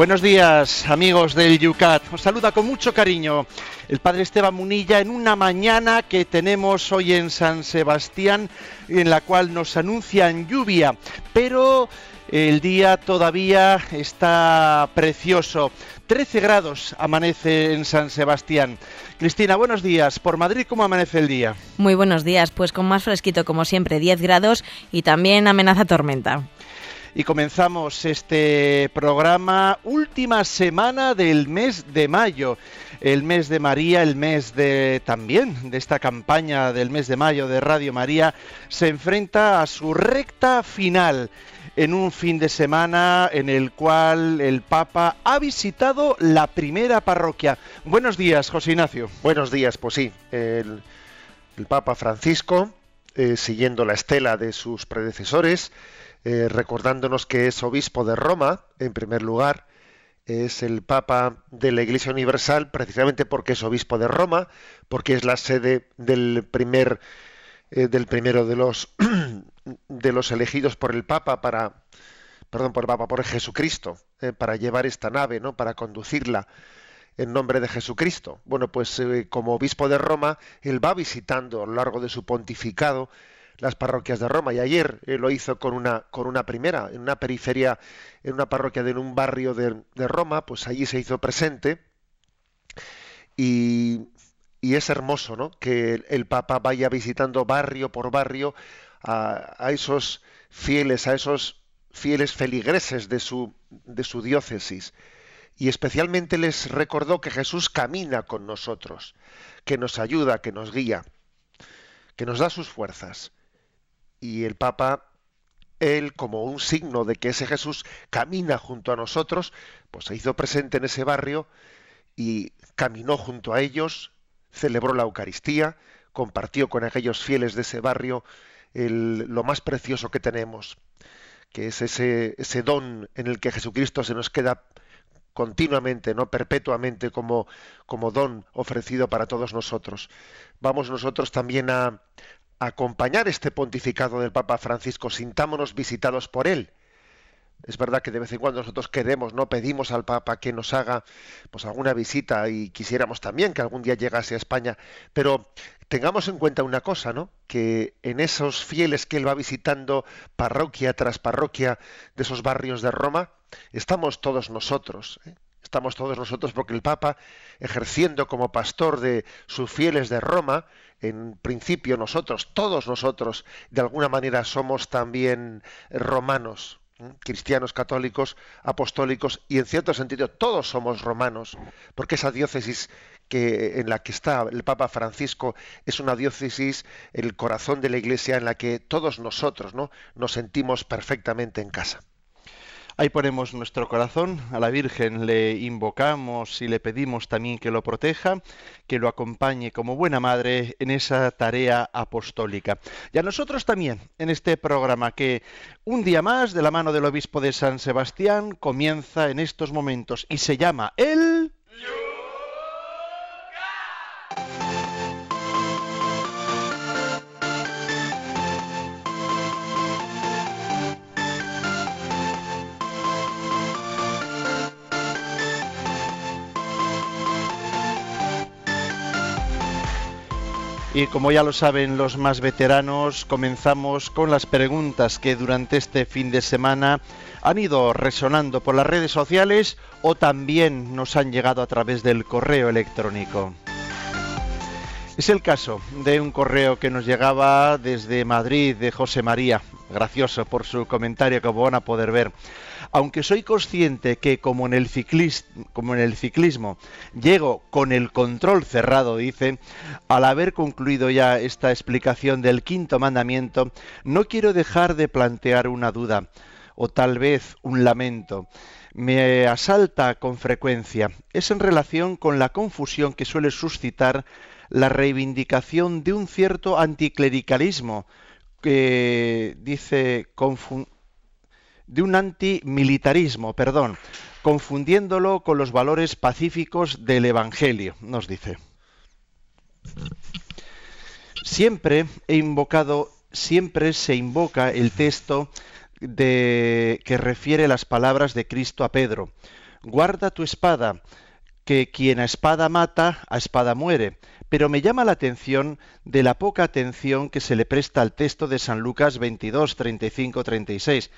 Buenos días, amigos del Yucat. Os saluda con mucho cariño el Padre Esteban Munilla en una mañana que tenemos hoy en San Sebastián, en la cual nos anuncian lluvia, pero el día todavía está precioso. 13 grados amanece en San Sebastián. Cristina, buenos días. Por Madrid, ¿cómo amanece el día? Muy buenos días, pues con más fresquito como siempre, 10 grados y también amenaza tormenta y comenzamos este programa última semana del mes de mayo, el mes de María, el mes de también de esta campaña del mes de mayo de Radio María se enfrenta a su recta final en un fin de semana en el cual el Papa ha visitado la primera parroquia. Buenos días, José Ignacio. Buenos días, pues sí, el, Papa Francisco, eh, siguiendo la estela de sus predecesores, eh, recordándonos que es obispo de Roma, en primer lugar, es el Papa de la Iglesia Universal, precisamente porque es obispo de Roma, porque es la sede del primer eh, del primero de los de los elegidos por el Papa para perdón por el Papa por Jesucristo eh, para llevar esta nave, ¿no? Para conducirla en nombre de Jesucristo. Bueno, pues como obispo de Roma, él va visitando a lo largo de su pontificado las parroquias de Roma. Y ayer eh, lo hizo con una, con una primera, en una periferia, en una parroquia de un barrio de, Roma, pues allí se hizo presente. Y, es hermoso, ¿no? Que el, Papa vaya visitando barrio por barrio a, a, esos fieles, a esos fieles feligreses de su, de su diócesis. Y especialmente les recordó que Jesús camina con nosotros, que nos ayuda, que nos guía, que nos da sus fuerzas y el Papa, él como un signo de que ese Jesús camina junto a nosotros, pues se hizo presente en ese barrio y caminó junto a ellos, celebró la Eucaristía, compartió con aquellos fieles de ese barrio lo más precioso que tenemos, que es ese, ese don en el que Jesucristo se nos queda continuamente, no perpetuamente como, como don ofrecido para todos nosotros. Vamos nosotros también a, acompañar este pontificado del Papa Francisco, sintámonos visitados por él. Es verdad que de vez en cuando nosotros queremos, no pedimos al Papa que nos haga pues alguna visita y quisiéramos también que algún día llegase a España, pero tengamos en cuenta una cosa, ¿no? Que en esos fieles que él va visitando parroquia tras parroquia de esos barrios de Roma, estamos todos nosotros. ¿eh? Estamos todos nosotros porque el Papa, ejerciendo como pastor de sus fieles de Roma, en principio nosotros, todos nosotros, de alguna manera somos también romanos, cristianos, católicos, apostólicos y en cierto sentido todos somos romanos, porque esa diócesis que en la que está el Papa Francisco es una diócesis, el corazón de la Iglesia en la que todos nosotros, ¿no? nos sentimos perfectamente en casa. Ahí ponemos nuestro corazón, a la Virgen le invocamos y le pedimos también que lo proteja, que lo acompañe como buena madre en esa tarea apostólica. Y a nosotros también en este programa que un día más de la mano del obispo de San Sebastián comienza en estos momentos y se llama El... Y como ya lo saben los más veteranos, comenzamos con las preguntas que durante este fin de semana han ido resonando por las redes sociales o también nos han llegado a través del correo electrónico. Es el caso de un correo que nos llegaba desde Madrid de José María. Gracioso por su comentario, como van a poder ver aunque soy consciente que como en el, ciclismo llego con el control cerrado, dice, al haber concluido ya esta explicación del quinto mandamiento, no quiero dejar de plantear una duda o tal vez un lamento. Me asalta con frecuencia. Es en relación con la confusión que suele suscitar la reivindicación de un cierto anticlericalismo que dice de un antimilitarismo, perdón, confundiéndolo con los valores pacíficos del Evangelio, nos dice. Siempre he invocado, siempre se invoca el texto que refiere las palabras de Cristo a Pedro. Guarda tu espada, que quien a espada mata, a espada muere. Pero me llama la atención de la poca atención que se le presta al texto de San Lucas 22, 35, 36.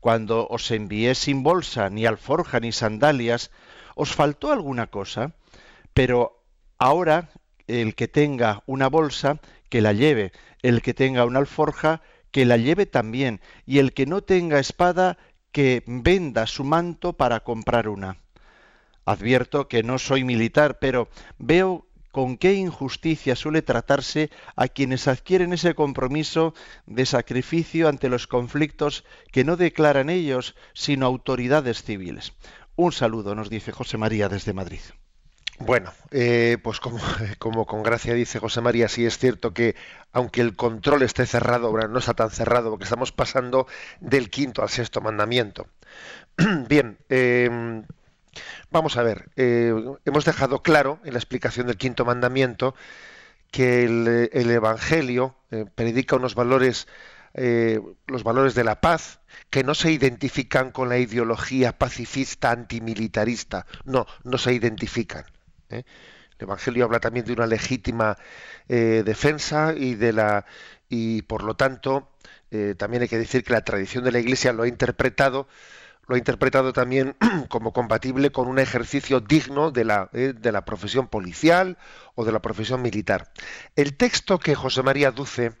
Cuando os envié sin bolsa, ni alforja, ni sandalias, ¿os faltó alguna cosa? Pero ahora el que tenga una bolsa, que la lleve, el que tenga una alforja, que la lleve también, y el que no tenga espada, que venda su manto para comprar una. Advierto que no soy militar, pero veo con qué injusticia suele tratarse a quienes adquieren ese compromiso de sacrificio ante los conflictos que no declaran ellos, sino autoridades civiles. Un saludo, nos dice José María desde Madrid. Bueno, eh, pues como, con gracia dice José María, sí es cierto que aunque el control esté cerrado, no está tan cerrado, porque estamos pasando del quinto al sexto mandamiento. Bien, em, vamos a ver, eh, hemos dejado claro en la explicación del quinto mandamiento que el, Evangelio eh, predica unos valores, los valores de la paz, que no se identifican con la ideología pacifista antimilitarista, no, no se identifican ¿eh? El Evangelio habla también de una legítima eh, defensa y de la y por lo tanto eh, también hay que decir que la tradición de la Iglesia lo ha interpretado lo ha interpretado también como compatible con un ejercicio digno de la, de la profesión policial o de la profesión militar. El texto que José María aduce,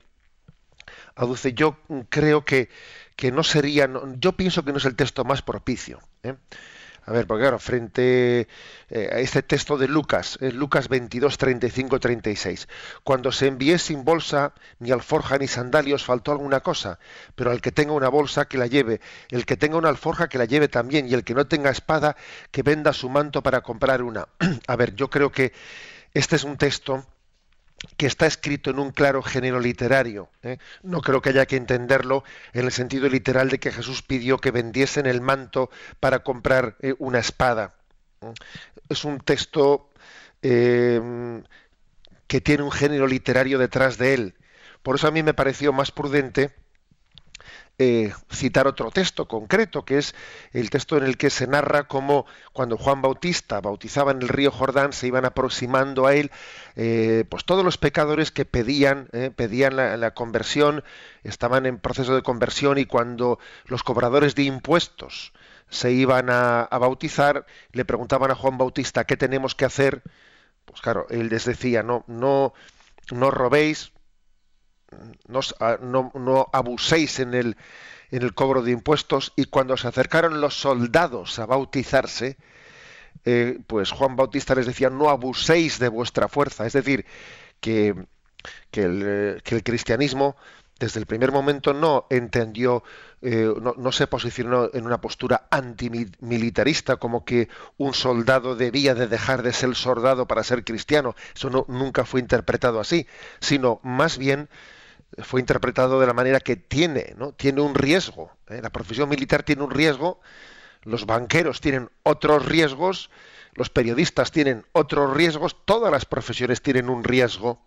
aduce yo creo que, que no sería, yo pienso que no es el texto más propicio. A ver, porque claro, frente eh, a este texto de Lucas, Lucas 22, 35, 36, cuando se envíe sin bolsa, ni alforja ni sandalios, faltó alguna cosa, pero al que tenga una bolsa, que la lleve, el que tenga una alforja, que la lleve también, y el que no tenga espada, que venda su manto para comprar una. a ver, yo creo que este es un texto que está escrito en un claro género literario. ¿eh? No creo que haya que entenderlo en el sentido literal de que Jesús pidió que vendiesen el manto para comprar eh, una espada. Es un texto eh, que tiene un género literario detrás de él. Por eso a mí me pareció más prudente eh, citar otro texto concreto, que es el texto en el que se narra cómo cuando Juan Bautista bautizaba en el río Jordán se iban aproximando a él, eh, pues todos los pecadores que pedían, eh, pedían la, conversión, estaban en proceso de conversión y cuando los cobradores de impuestos se iban a, a bautizar, le preguntaban a Juan Bautista qué tenemos que hacer, pues claro, él les decía, no, no, no robéis, no, abuséis en el, en el cobro de impuestos y cuando se acercaron los soldados a bautizarse, eh, pues Juan Bautista les decía, no abuséis de vuestra fuerza. Es decir, que, que, el, que el cristianismo desde el primer momento no entendió, eh, no, se posicionó en una postura antimilitarista, como que un soldado debía de dejar de ser soldado para ser cristiano. Eso no, nunca fue interpretado así, sino más bien fue interpretado de la manera que tiene, ¿no? Tiene un riesgo. ¿eh? La profesión militar tiene un riesgo, los banqueros tienen otros riesgos, los periodistas tienen otros riesgos, todas las profesiones tienen un riesgo.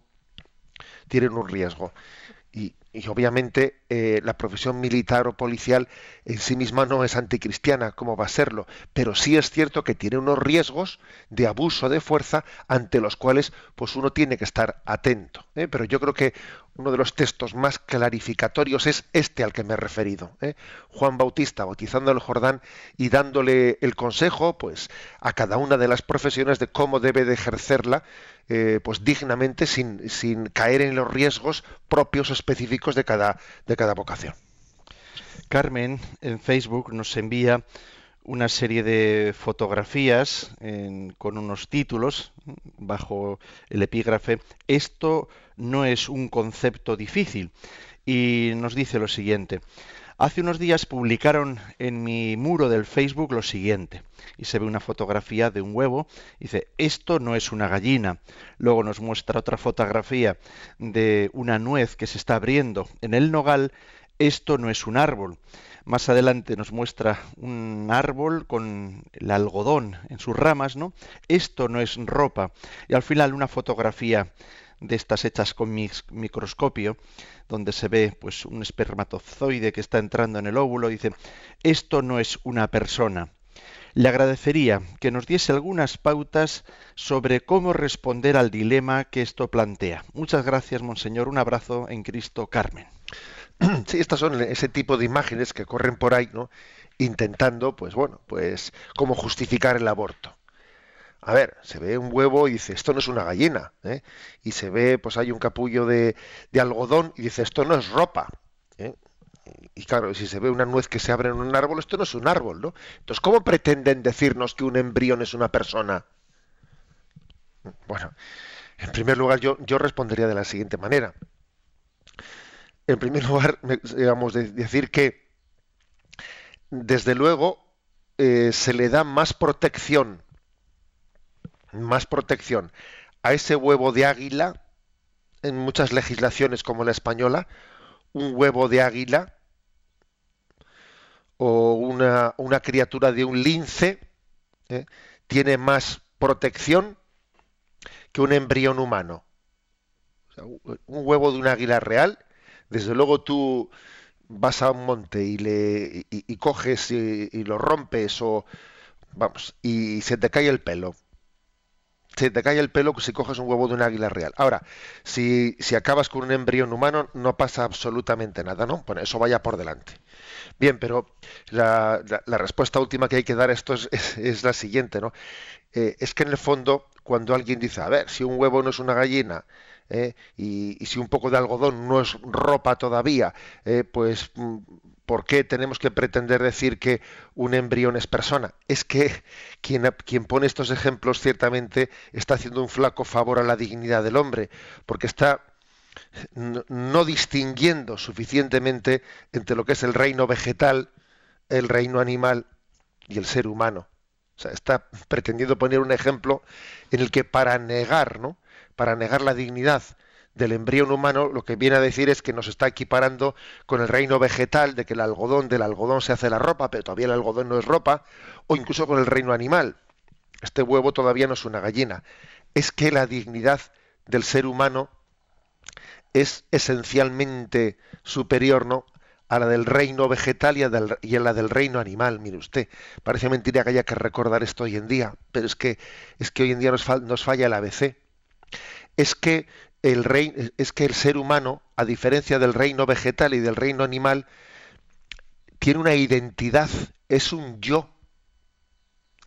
Tienen un riesgo. Y obviamente eh, la profesión militar o policial en sí misma no es anticristiana, como va a serlo, pero sí es cierto que tiene unos riesgos de abuso de fuerza ante los cuales pues uno tiene que estar atento. ¿eh? Pero yo creo que uno de los textos más clarificatorios es este al que me he referido. ¿eh? Juan Bautista bautizando el Jordán y dándole el consejo pues a cada una de las profesiones de cómo debe de ejercerla pues dignamente sin, sin caer en los riesgos propios específicos de cada, de cada vocación. Carmen en Facebook nos envía una serie de fotografías con unos títulos bajo el epígrafe Esto no es un concepto difícil y nos dice lo siguiente. Hace unos días publicaron en mi muro del Facebook lo siguiente, y se ve una fotografía de un huevo, dice, esto no es una gallina. Luego nos muestra otra fotografía de una nuez que se está abriendo en el nogal, esto no es un árbol. Más adelante nos muestra un árbol con el algodón en sus ramas, ¿no? Esto no es ropa. Y al final una fotografía de estas hechas con microscopio, donde se ve pues un espermatozoide que está entrando en el óvulo, dice, esto no es una persona. Le agradecería que nos diese algunas pautas sobre cómo responder al dilema que esto plantea. Muchas gracias, Monseñor. Un abrazo en Cristo, Carmen. Sí, estas son ese tipo de imágenes que corren por ahí, ¿no? Intentando, pues bueno, pues cómo justificar el aborto. A ver, se ve un huevo y dice, esto no es una gallina. ¿eh? Y se ve, pues hay un capullo de, algodón y dice, esto no es ropa. ¿eh? Y claro, si se ve una nuez que se abre en un árbol, esto no es un árbol, ¿no? Entonces, ¿cómo pretenden decirnos que un embrión es una persona? Bueno, en primer lugar, yo, yo respondería de la siguiente manera. En primer lugar, digamos, de decir que, desde luego, eh, se le da más protección más protección a ese huevo de águila en muchas legislaciones como la española, un huevo de águila o una, criatura de un lince ¿eh? tiene más protección que un embrión humano. un huevo de un águila real, desde luego tú vas a un monte y le y, coges y, y, lo rompes o vamos y se te cae el pelo se te cae el pelo si coges un huevo de un águila real. Ahora, si, si acabas con un embrión humano, no pasa absolutamente nada, ¿no? Bueno, eso vaya por delante. Bien, pero la, la, respuesta última que hay que dar a esto es, es, la siguiente, ¿no? Eh, es que en el fondo, cuando alguien dice, a ver, si un huevo no es una gallina, ¿eh? y, si un poco de algodón no es ropa todavía, eh, pues mm, ¿Por qué tenemos que pretender decir que un embrión es persona? Es que quien, quien, pone estos ejemplos ciertamente está haciendo un flaco favor a la dignidad del hombre, porque está no, distinguiendo suficientemente entre lo que es el reino vegetal, el reino animal y el ser humano. O sea, está pretendiendo poner un ejemplo en el que para negar, ¿no? Para negar la dignidad del embrión humano lo que viene a decir es que nos está equiparando con el reino vegetal, de que el algodón, del algodón se hace la ropa, pero todavía el algodón no es ropa, o incluso con el reino animal. Este huevo todavía no es una gallina. Es que la dignidad del ser humano es esencialmente superior ¿no? a la del reino vegetal y a, la del reino animal. Mire usted, parece mentira que haya que recordar esto hoy en día, pero es que, es que hoy en día nos, nos falla el ABC. Es que el rey, es que el ser humano, a diferencia del reino vegetal y del reino animal, tiene una identidad, es un yo,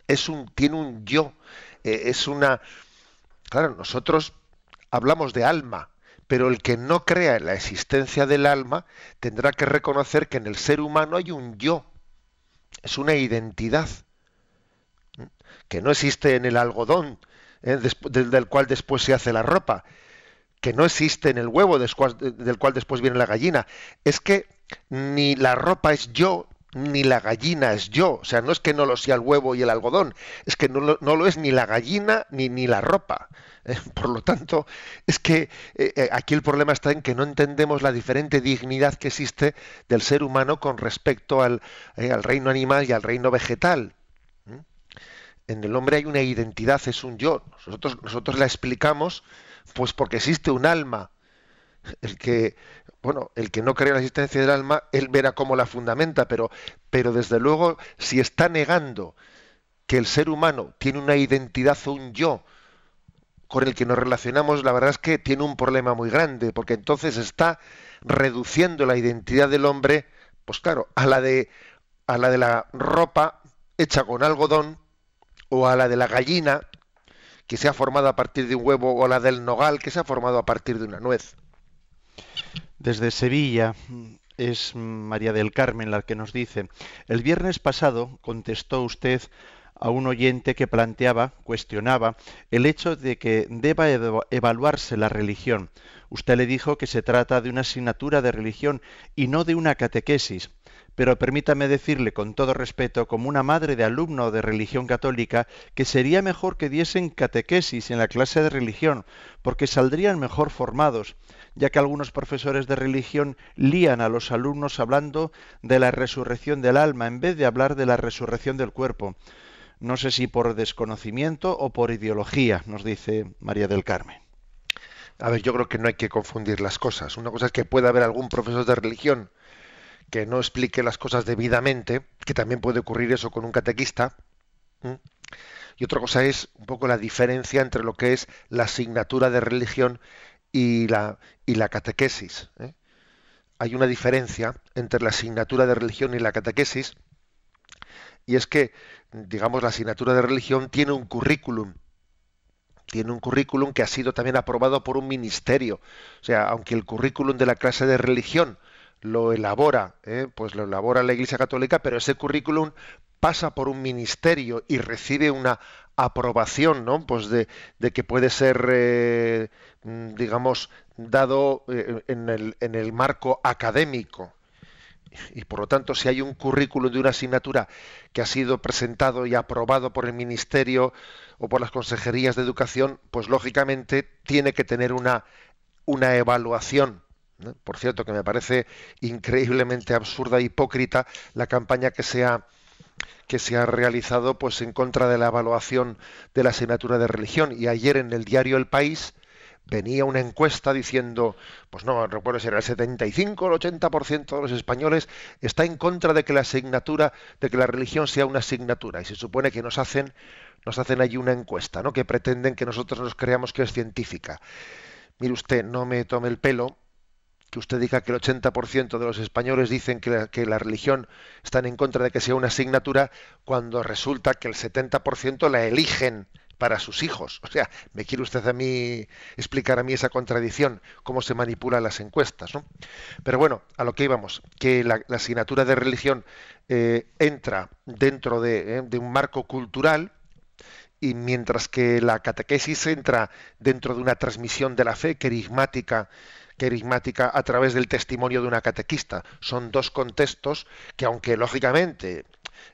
es un, tiene un yo, eh, es una. Claro, nosotros hablamos de alma, pero el que no crea en la existencia del alma tendrá que reconocer que en el ser humano hay un yo, es una identidad, que no existe en el algodón, eh, del cual después se hace la ropa, que no existe en el huevo del cual después viene la gallina. Es que ni la ropa es yo, ni la gallina es yo. O sea, no es que no lo sea el huevo y el algodón, es que no lo, es ni la gallina ni, ni la ropa. Eh, por lo tanto, es que eh, aquí el problema está en que no entendemos la diferente dignidad que existe del ser humano con respecto al reino animal y al reino vegetal. En el hombre hay una identidad, es un yo. Nosotros, nosotros la explicamos pues porque existe un alma. El que, bueno, el que no cree en la existencia del alma, él verá cómo la fundamenta, pero, pero desde luego, si está negando que el ser humano tiene una identidad o un yo con el que nos relacionamos, la verdad es que tiene un problema muy grande, porque entonces está reduciendo la identidad del hombre, pues claro, a la de a la de la ropa hecha con algodón o a la de la gallina que se ha formado a partir de un huevo o la del nogal que se ha formado a partir de una nuez. Desde Sevilla es María del Carmen la que nos dice, el viernes pasado contestó usted a un oyente que planteaba, cuestionaba, el hecho de que deba evaluarse la religión. Usted le dijo que se trata de una asignatura de religión y no de una catequesis. Pero permítame decirle con todo respeto, como una madre de alumno de religión católica, que sería mejor que diesen catequesis en la clase de religión, porque saldrían mejor formados, ya que algunos profesores de religión lían a los alumnos hablando de la resurrección del alma en vez de hablar de la resurrección del cuerpo. No sé si por desconocimiento o por ideología, nos dice María del Carmen. A ver, yo creo que no hay que confundir las cosas. Una cosa es que pueda haber algún profesor de religión que no explique las cosas debidamente, que también puede ocurrir eso con un catequista. Y otra cosa es un poco la diferencia entre lo que es la asignatura de religión y la, y la catequesis. ¿eh? Hay una diferencia entre la asignatura de religión y la catequesis, y es que, digamos, la asignatura de religión tiene un currículum, tiene un currículum que ha sido también aprobado por un ministerio. O sea, aunque el currículum de la clase de religión lo elabora, ¿eh? pues lo elabora la Iglesia Católica, pero ese currículum pasa por un ministerio y recibe una aprobación, ¿no? Pues de, que puede ser, eh, digamos, dado eh, en, el, marco académico. Y por lo tanto, si hay un currículum de una asignatura que ha sido presentado y aprobado por el Ministerio o por las consejerías de educación, pues lógicamente tiene que tener una evaluación por cierto, que me parece increíblemente absurda e hipócrita la campaña que se ha que se ha realizado pues en contra de la evaluación de la asignatura de religión y ayer en el diario El País venía una encuesta diciendo, pues no, recuerdo si era el 75 o el 80% de los españoles está en contra de que la asignatura, de que la religión sea una asignatura. Y se supone que nos hacen, nos hacen allí una encuesta, ¿no? Que pretenden que nosotros nos creamos que es científica. Mire usted, no me tome el pelo, que usted diga que el 80% de los españoles dicen que la, religión están en contra de que sea una asignatura, cuando resulta que el 70% la eligen para sus hijos. O sea, me quiere usted a mí explicar a mí esa contradicción, cómo se manipulan las encuestas, ¿no? Pero bueno, a lo que íbamos, que la, asignatura de religión eh, entra dentro de, eh, de un marco cultural, y mientras que la catequesis entra dentro de una transmisión de la fe carismática carismática a través del testimonio de una catequista. Son dos contextos que, aunque lógicamente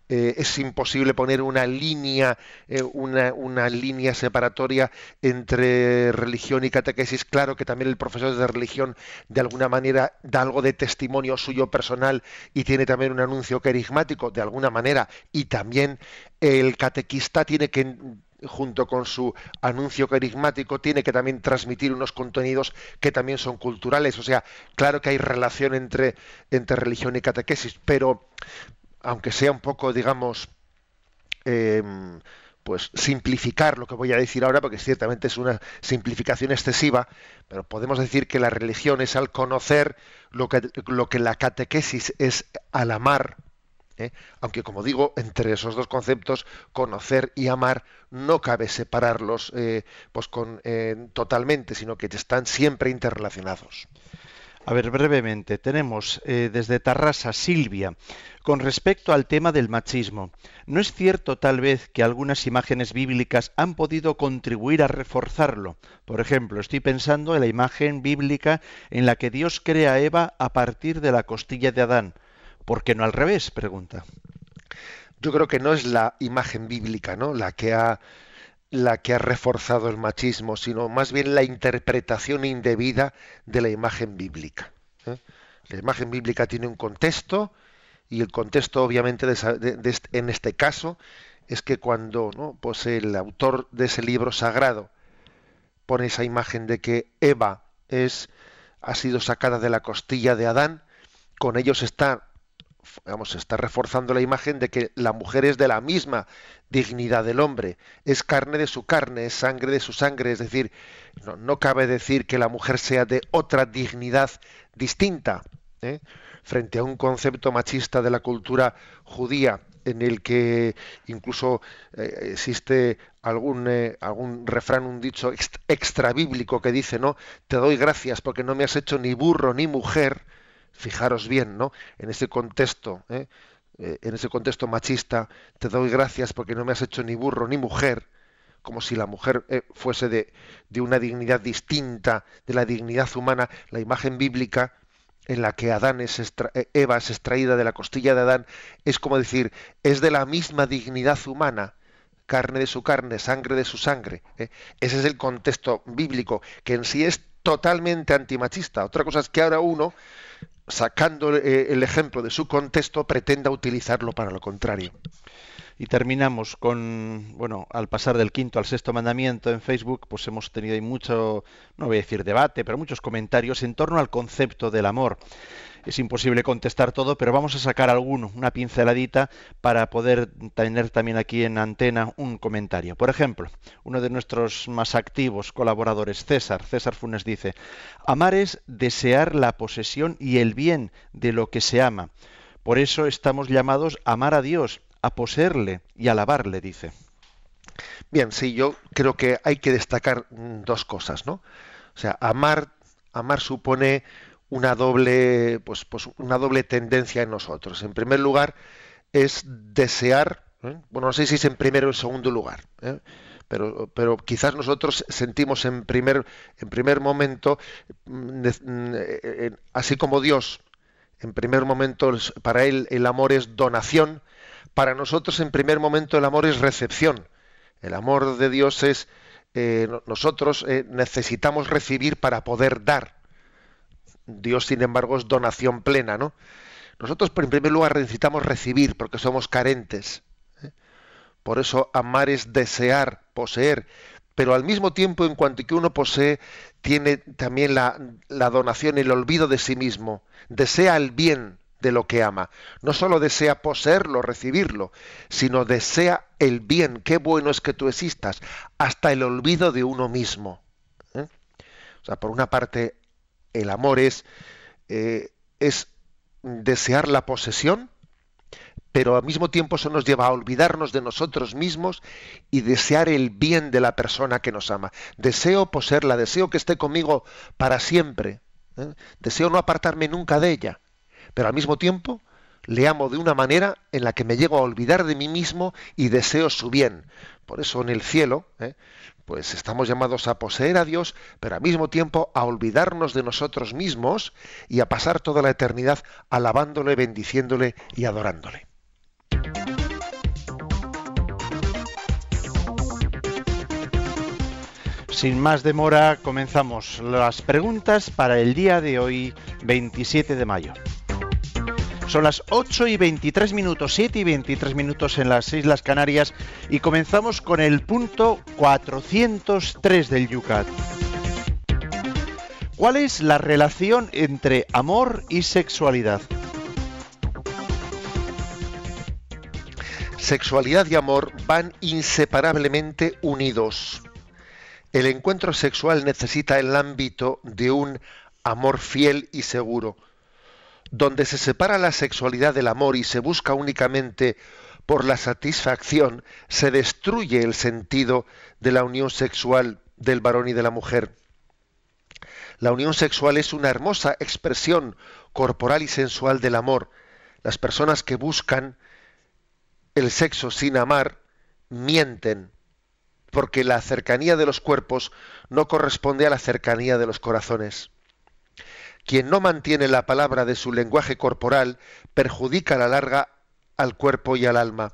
eh, es imposible poner una línea, eh, una, una, línea separatoria entre religión y catequesis. Claro que también el profesor de religión de alguna manera da algo de testimonio suyo personal y tiene también un anuncio carismático de alguna manera. Y también el catequista tiene que junto con su anuncio carismático, tiene que también transmitir unos contenidos que también son culturales. O sea, claro que hay relación entre, entre religión y catequesis, pero aunque sea un poco, digamos, em, pues simplificar lo que voy a decir ahora, porque ciertamente es una simplificación excesiva, pero podemos decir que la religión es al conocer lo que, lo que la catequesis es al amar ¿eh? Aunque, como digo, entre esos dos conceptos, conocer y amar, no cabe separarlos eh, pues con, eh, totalmente, sino que están siempre interrelacionados. A ver, brevemente, tenemos desde Tarrasa Silvia. Con respecto al tema del machismo, ¿no es cierto tal vez que algunas imágenes bíblicas han podido contribuir a reforzarlo? Por ejemplo, estoy pensando en la imagen bíblica en la que Dios crea a Eva a partir de la costilla de Adán. ¿Por qué no al revés? Pregunta. Yo creo que no es la imagen bíblica, ¿no? La que ha reforzado el machismo, sino más bien la interpretación indebida de la imagen bíblica. ¿eh? La imagen bíblica tiene un contexto y el contexto, obviamente, en este caso es que cuando ¿no? pues el autor de ese libro sagrado pone esa imagen de que Eva es ha sido sacada de la costilla de Adán, con ellos está vamos, está reforzando la imagen de que la mujer es de la misma dignidad del hombre, es carne de su carne, es sangre de su sangre, es decir, no, cabe decir que la mujer sea de otra dignidad distinta, ¿eh? frente a un concepto machista de la cultura judía en el que incluso eh, existe algún, eh, algún refrán, un dicho extra bíblico que dice, ¿no? Te doy gracias porque no me has hecho ni burro ni mujer, fijaros bien, ¿no? En ese contexto, ¿eh? Eh, en ese contexto machista, te doy gracias porque no me has hecho ni burro ni mujer, como si la mujer eh, fuese de, de, una dignidad distinta de la dignidad humana. La imagen bíblica en la que Adán es eh, Eva es extraída de la costilla de Adán, es como decir, es de la misma dignidad humana, carne de su carne, sangre de su sangre. ¿eh? Ese es el contexto bíblico, que en sí es totalmente antimachista. Otra cosa es que ahora uno, sacando eh, el ejemplo de su contexto, pretenda utilizarlo para lo contrario. Y terminamos con, bueno, al pasar del quinto al sexto mandamiento en Facebook, pues hemos tenido ahí mucho, no voy a decir debate, pero muchos comentarios en torno al concepto del amor. Es imposible contestar todo, pero vamos a sacar alguno, una pinceladita, para poder tener también aquí en antena un comentario. Por ejemplo, uno de nuestros más activos colaboradores, César, César Funes dice, amar es desear la posesión y el bien de lo que se ama. Por eso estamos llamados a amar a Dios a poseerle y alabarle, dice. Bien, sí, yo creo que hay que destacar dos cosas, ¿no? O sea, amar, amar supone una doble, pues, pues una doble tendencia en nosotros. En primer lugar, es desear, ¿eh? bueno, no sé si es en primero o en segundo lugar, ¿eh? pero, pero quizás nosotros sentimos en primer, en primer momento, mm, mm, eh, así como Dios, en primer momento, para él el amor es donación, para nosotros en primer momento el amor es recepción. El amor de Dios es, nosotros necesitamos recibir para poder dar. Dios, sin embargo, es donación plena, ¿no? Nosotros, en primer lugar, necesitamos recibir porque somos carentes. ¿eh? Por eso amar es desear, poseer, pero al mismo tiempo, en cuanto que uno posee, tiene también la, la donación, el olvido de sí mismo. Desea el bien de lo que ama. No solo desea poseerlo, recibirlo, sino desea el bien. Qué bueno es que tú existas, hasta el olvido de uno mismo. ¿eh? O sea, por una parte, el amor es, eh, es desear la posesión, pero al mismo tiempo eso nos lleva a olvidarnos de nosotros mismos y desear el bien de la persona que nos ama. Deseo poseerla, deseo que esté conmigo para siempre. ¿eh? Deseo no apartarme nunca de ella pero al mismo tiempo le amo de una manera en la que me llego a olvidar de mí mismo y deseo su bien. Por eso en el cielo, ¿eh? Pues estamos llamados a poseer a Dios, pero al mismo tiempo a olvidarnos de nosotros mismos y a pasar toda la eternidad alabándole, bendiciéndole y adorándole. Sin más demora, comenzamos las preguntas para el día de hoy, 27 de mayo. Son las 8 y 23 minutos, 7 y 23 minutos en las Islas Canarias y comenzamos con el punto 403 del Yucat. ¿Cuál es la relación entre amor y sexualidad? Sexualidad y amor van inseparablemente unidos. El encuentro sexual necesita el ámbito de un amor fiel y seguro donde se separa la sexualidad del amor y se busca únicamente por la satisfacción, se destruye el sentido de la unión sexual del varón y de la mujer. La unión sexual es una hermosa expresión corporal y sensual del amor. Las personas que buscan el sexo sin amar mienten, porque la cercanía de los cuerpos no corresponde a la cercanía de los corazones. Quien no mantiene la palabra de su lenguaje corporal perjudica a la larga al cuerpo y al alma.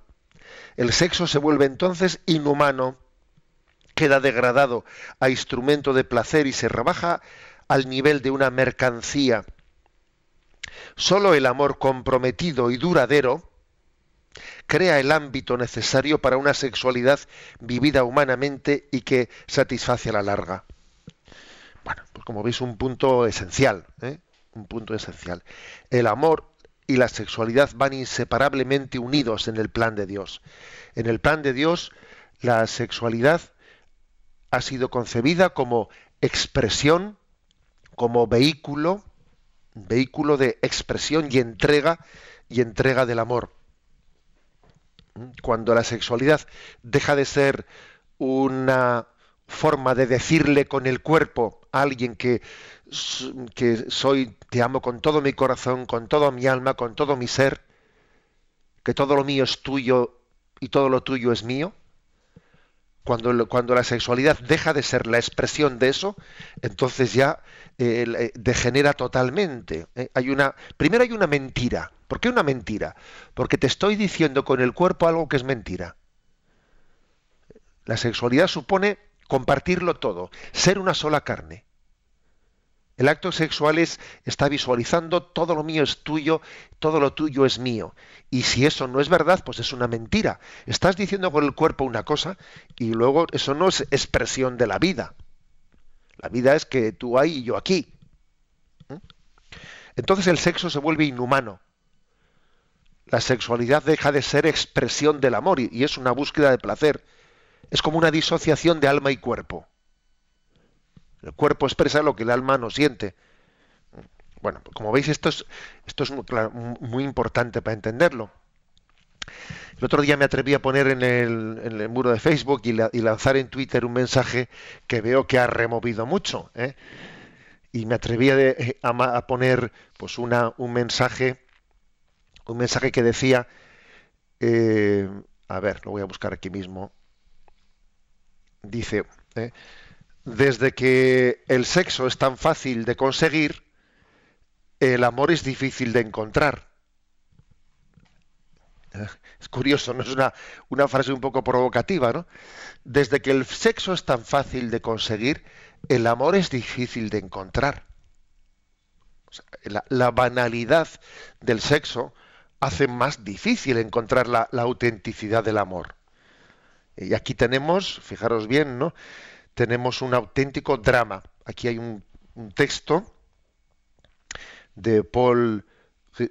El sexo se vuelve entonces inhumano, queda degradado a instrumento de placer y se rebaja al nivel de una mercancía. Solo el amor comprometido y duradero crea el ámbito necesario para una sexualidad vivida humanamente y que satisface a la larga. Bueno, pues como veis, un punto esencial, ¿eh? un punto esencial. El amor y la sexualidad van inseparablemente unidos en el plan de Dios. En el plan de Dios, la sexualidad ha sido concebida como expresión, como vehículo, vehículo de expresión y entrega y entrega del amor. Cuando la sexualidad deja de ser una forma de decirle con el cuerpo a alguien que, que soy, te amo con todo mi corazón, con toda mi alma, con todo mi ser, que todo lo mío es tuyo y todo lo tuyo es mío, Cuando, cuando la sexualidad deja de ser la expresión de eso, entonces ya eh, degenera totalmente. ¿eh? Hay una, primero hay una mentira. ¿Por qué una mentira? Porque te estoy diciendo con el cuerpo algo que es mentira. La sexualidad supone compartirlo todo, ser una sola carne. El acto sexual es, está visualizando todo lo mío es tuyo, todo lo tuyo es mío. Y si eso no es verdad, pues es una mentira. Estás diciendo con el cuerpo una cosa y luego eso no es expresión de la vida. La vida es que tú ahí y yo aquí. ¿Mm? Entonces el sexo se vuelve inhumano. La sexualidad deja de ser expresión del amor y es una búsqueda de placer. Es como una disociación de alma y cuerpo. El cuerpo expresa lo que el alma no siente. Bueno, como veis, esto es, esto es muy, importante para entenderlo. El otro día me atreví a poner en el, muro de Facebook y, lanzar en Twitter un mensaje que veo que ha removido mucho. ¿eh? Y me atreví a, poner pues una, un mensaje, un mensaje que decía, eh, a ver, lo voy a buscar aquí mismo. Dice, ¿eh? desde que el sexo es tan fácil de conseguir, el amor es difícil de encontrar. Es curioso, ¿no? Es una, una frase un poco provocativa, ¿no? Desde que el sexo es tan fácil de conseguir, el amor es difícil de encontrar. la, banalidad del sexo hace más difícil encontrar la, la autenticidad del amor. Y aquí tenemos, fijaros bien, ¿no? tenemos un auténtico drama. Aquí hay un, texto de Paul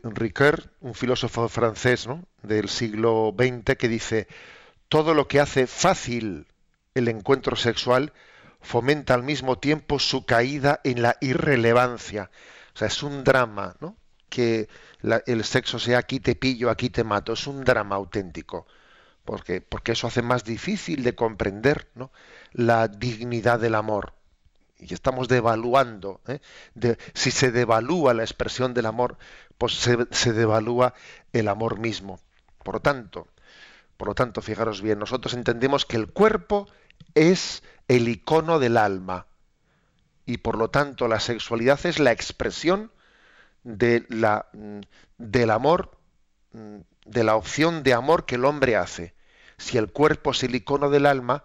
Ricoeur, un filósofo francés del siglo XX, que dice, todo lo que hace fácil el encuentro sexual fomenta al mismo tiempo su caída en la irrelevancia. O sea, es un drama, ¿no? Que el sexo sea aquí te pillo, aquí te mato. Es un drama auténtico. Porque, porque eso hace más difícil de comprender, la dignidad del amor. Y estamos devaluando. ¿eh? si se devalúa la expresión del amor, pues se, devalúa el amor mismo. Por lo tanto, por lo tanto, fijaros bien, nosotros entendemos que el cuerpo es el icono del alma. Y por lo tanto, la sexualidad es la expresión de la, del amor, de la opción de amor que el hombre hace. Si el cuerpo es el icono del alma,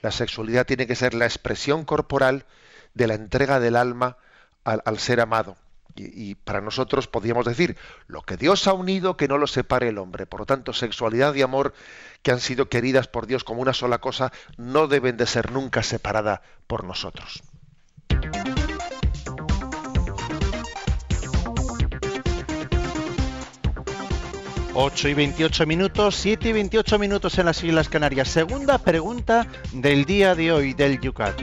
la sexualidad tiene que ser la expresión corporal de la entrega del alma al, ser amado. Y, para nosotros podríamos decir, lo que Dios ha unido, que no lo separe el hombre. Por lo tanto, sexualidad y amor que han sido queridas por Dios como una sola cosa, no deben de ser nunca separadas por nosotros. 8 y 28 minutos, 7 y 28 minutos en las Islas Canarias. Segunda pregunta del día de hoy del Yucat.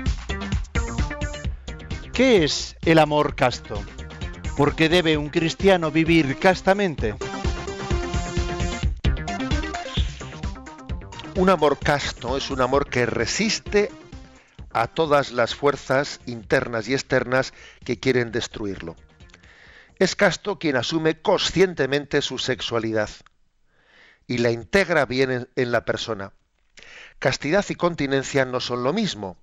¿Qué es el amor casto? ¿Por qué debe un cristiano vivir castamente? Un amor casto es un amor que resiste a todas las fuerzas internas y externas que quieren destruirlo. Es casto quien asume conscientemente su sexualidad y la integra bien en, la persona. Castidad y continencia no son lo mismo.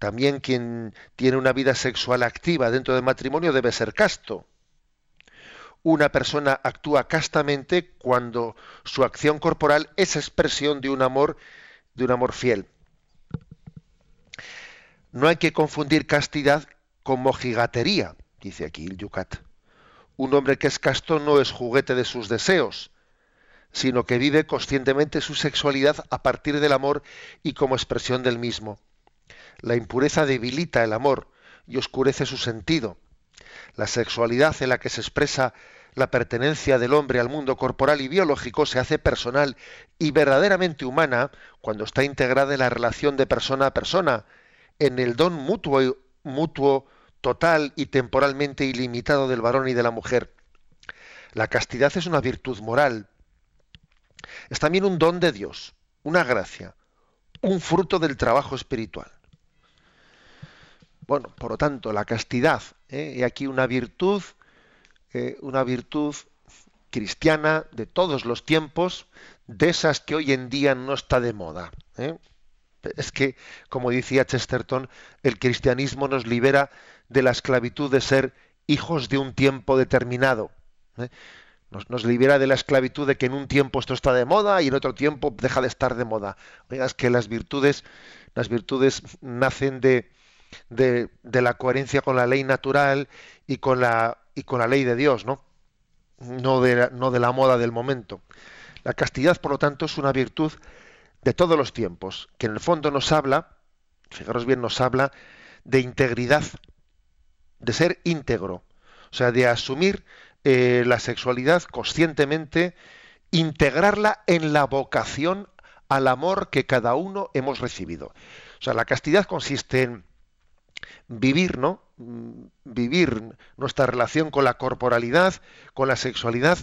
También quien tiene una vida sexual activa dentro del matrimonio debe ser casto. Una persona actúa castamente cuando su acción corporal es expresión de un amor, de un amor fiel. No hay que confundir castidad con mojigatería dice aquí el Yucat. Un hombre que es casto no es juguete de sus deseos, sino que vive conscientemente su sexualidad a partir del amor y como expresión del mismo. La impureza debilita el amor y oscurece su sentido. La sexualidad en la que se expresa la pertenencia del hombre al mundo corporal y biológico se hace personal y verdaderamente humana cuando está integrada en la relación de persona a persona, en el don mutuo, mutuo total y temporalmente ilimitado del varón y de la mujer. La castidad es una virtud moral. Es también un don de Dios, una gracia, un fruto del trabajo espiritual. Bueno, por lo tanto, la castidad, ¿eh? y aquí una virtud, eh, una virtud cristiana de todos los tiempos, de esas que hoy en día no está de moda. ¿eh? Es que, como decía Chesterton, el cristianismo nos libera de la esclavitud de ser hijos de un tiempo determinado. ¿eh? Nos, libera de la esclavitud de que en un tiempo esto está de moda y en otro tiempo deja de estar de moda. Oiga, es que las virtudes, las virtudes nacen de, de, la coherencia con la ley natural y con la, y con la ley de Dios, ¿no? No de, no de la moda del momento. La castidad, por lo tanto, es una virtud de todos los tiempos, que en el fondo nos habla, fijaros bien, nos habla de integridad, de ser íntegro, o sea, de asumir eh, la sexualidad conscientemente, integrarla en la vocación al amor que cada uno hemos recibido. O sea, la castidad consiste en vivir, ¿no? Mm, vivir nuestra relación con la corporalidad, con la sexualidad,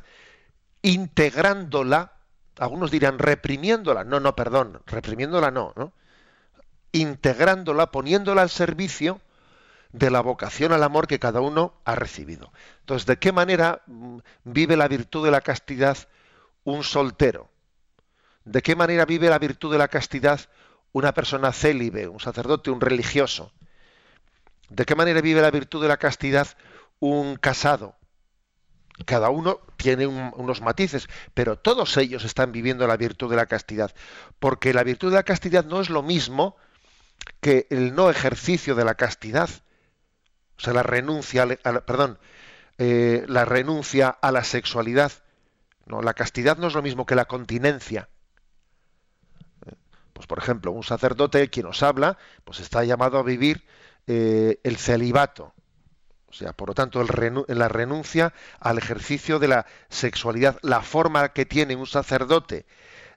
integrándola, algunos dirán reprimiéndola, no, no, perdón, reprimiéndola no, ¿no? Integrándola, poniéndola al servicio de la vocación al amor que cada uno ha recibido. Entonces, ¿de qué manera mm, vive la virtud de la castidad un soltero? ¿De qué manera vive la virtud de la castidad una persona célibe, un sacerdote, un religioso? ¿De qué manera vive la virtud de la castidad un casado? Cada uno tiene unos matices, pero todos ellos están viviendo la virtud de la castidad, porque la virtud de la castidad no es lo mismo que el no ejercicio de la castidad. O sea, la renuncia, a perdón, eh, la renuncia a la sexualidad. No, la castidad no es lo mismo que la continencia. Pues, por ejemplo, un sacerdote, quien nos habla, pues está llamado a vivir eh, el celibato. O sea, por lo tanto, la renuncia al ejercicio de la sexualidad, la forma que tiene un sacerdote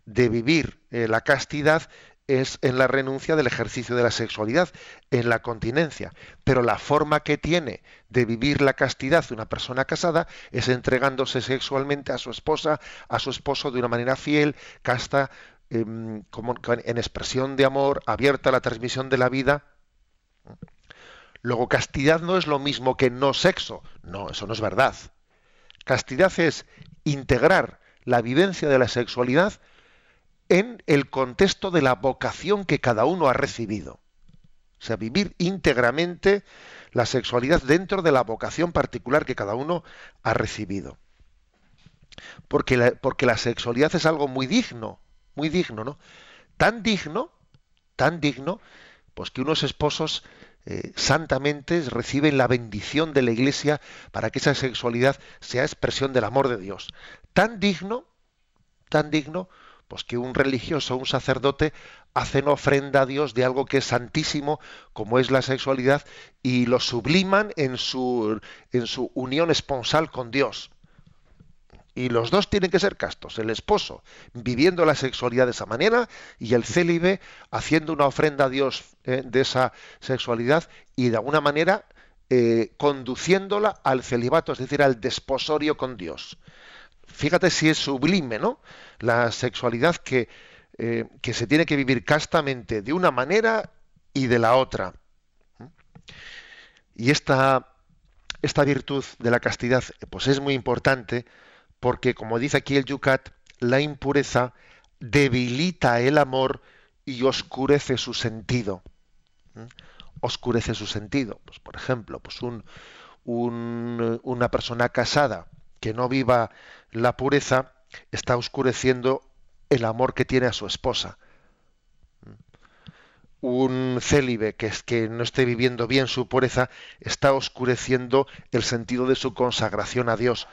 de vivir eh, la castidad es en la renuncia del ejercicio de la sexualidad, en la continencia. Pero la forma que tiene de vivir la castidad una persona casada es entregándose sexualmente a su esposa, a su esposo de una manera fiel, casta, em, como, en expresión de amor, abierta a la transmisión de la vida. Luego, castidad no es lo mismo que no sexo. No, eso no es verdad. Castidad es integrar la vivencia de la sexualidad en el contexto de la vocación que cada uno ha recibido. O sea, vivir íntegramente la sexualidad dentro de la vocación particular que cada uno ha recibido. Porque la, porque la sexualidad es algo muy digno, muy digno, ¿no? Tan digno, tan digno, pues que unos esposos eh, santamente reciben la bendición de la Iglesia para que esa sexualidad sea expresión del amor de Dios. Tan digno, tan digno, pues que un religioso, un sacerdote, hacen ofrenda a Dios de algo que es santísimo, como es la sexualidad, y lo subliman en su, en su unión esponsal con Dios. Y los dos tienen que ser castos, el esposo viviendo la sexualidad de esa manera y el célibe haciendo una ofrenda a Dios eh, de esa sexualidad y de alguna manera eh, conduciéndola al celibato, es decir, al desposorio con Dios. Fíjate si es sublime, ¿no? La sexualidad que, eh, que se tiene que vivir castamente de una manera y de la otra. Y esta, esta virtud de la castidad pues es muy importante porque, como dice aquí el Yucat, la impureza debilita el amor y oscurece su sentido. Oscurece su sentido. Pues, por ejemplo, pues un, una persona casada que no viva la pureza está oscureciendo el amor que tiene a su esposa. Un célibe que, es, que no esté viviendo bien su pureza está oscureciendo el sentido de su consagración a Dios.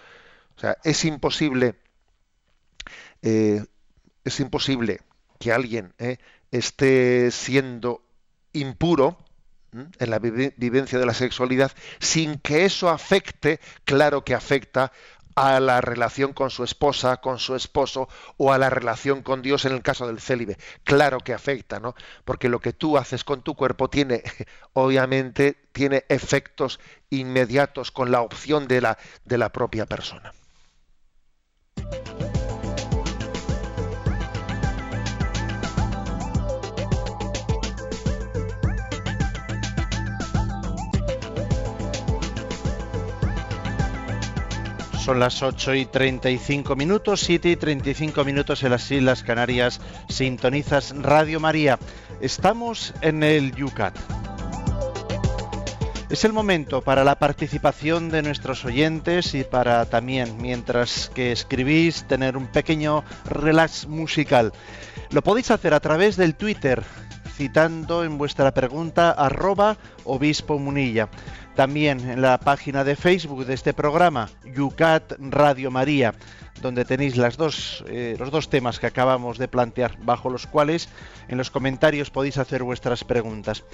O sea, es imposible, eh, es imposible que alguien eh, esté siendo impuro en la vivencia de la sexualidad sin que eso afecte, claro que afecta a la relación con su esposa, con su esposo o a la relación con Dios en el caso del célibe. Claro que afecta, ¿no? Porque lo que tú haces con tu cuerpo tiene, obviamente, tiene efectos inmediatos con la opción de la, de la propia persona. Son las 8 y 35 minutos, 7 y 35 minutos en las Islas Canarias. Sintonizas Radio María. Estamos en el Yucat. Es el momento para la participación de nuestros oyentes y para también, mientras que escribís, tener un pequeño relax musical. Lo podéis hacer a través del Twitter, citando en vuestra pregunta arroba obispo munilla. También en la página de Facebook de este programa, Yucat Radio María, donde tenéis las dos, eh, los dos temas que acabamos de plantear, bajo los cuales en los comentarios podéis hacer vuestras preguntas.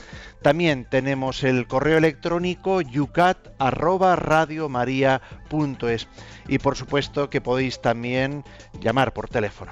También tenemos el correo electrónico yucat@radiomaria.es y por supuesto que podéis también llamar por teléfono.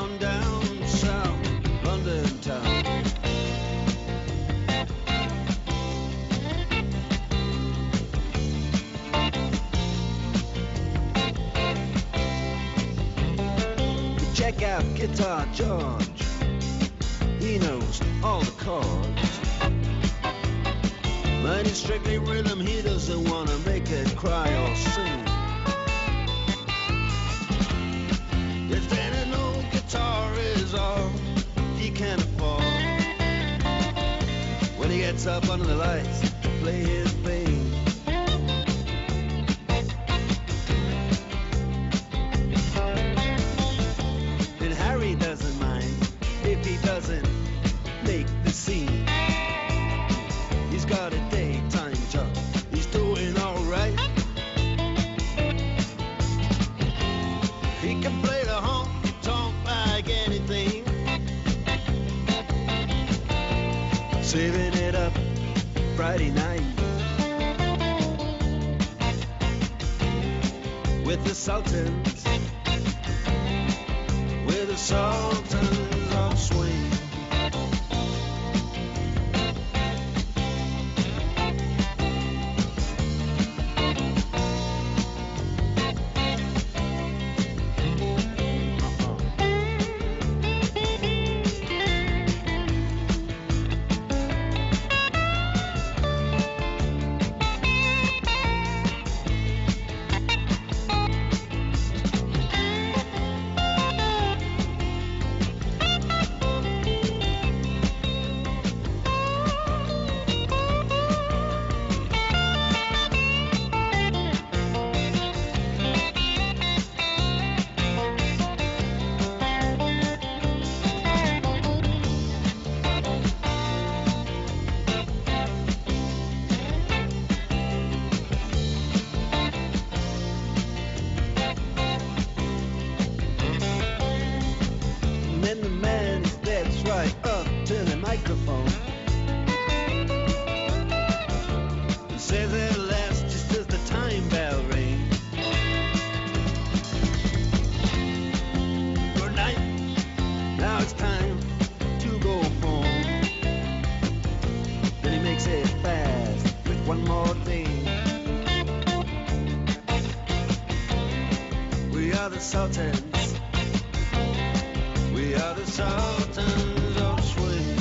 Guitar George. He knows all the chords. But it's strictly rhythm, he doesn't wanna make it cry or sing. If then an old guitar is all he can afford, when he gets up under the lights to play his thing. sultans. We are the sultans of swing.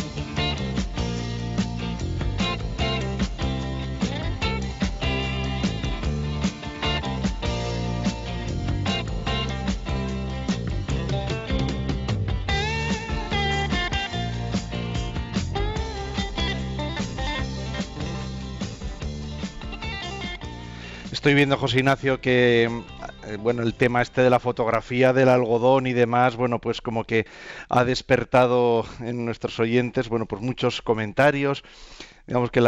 Estoy viendo, José Ignacio, que bueno, el tema este de la fotografía del algodón y demás, bueno, pues como que ha despertado en nuestros oyentes, bueno, pues muchos comentarios. Digamos que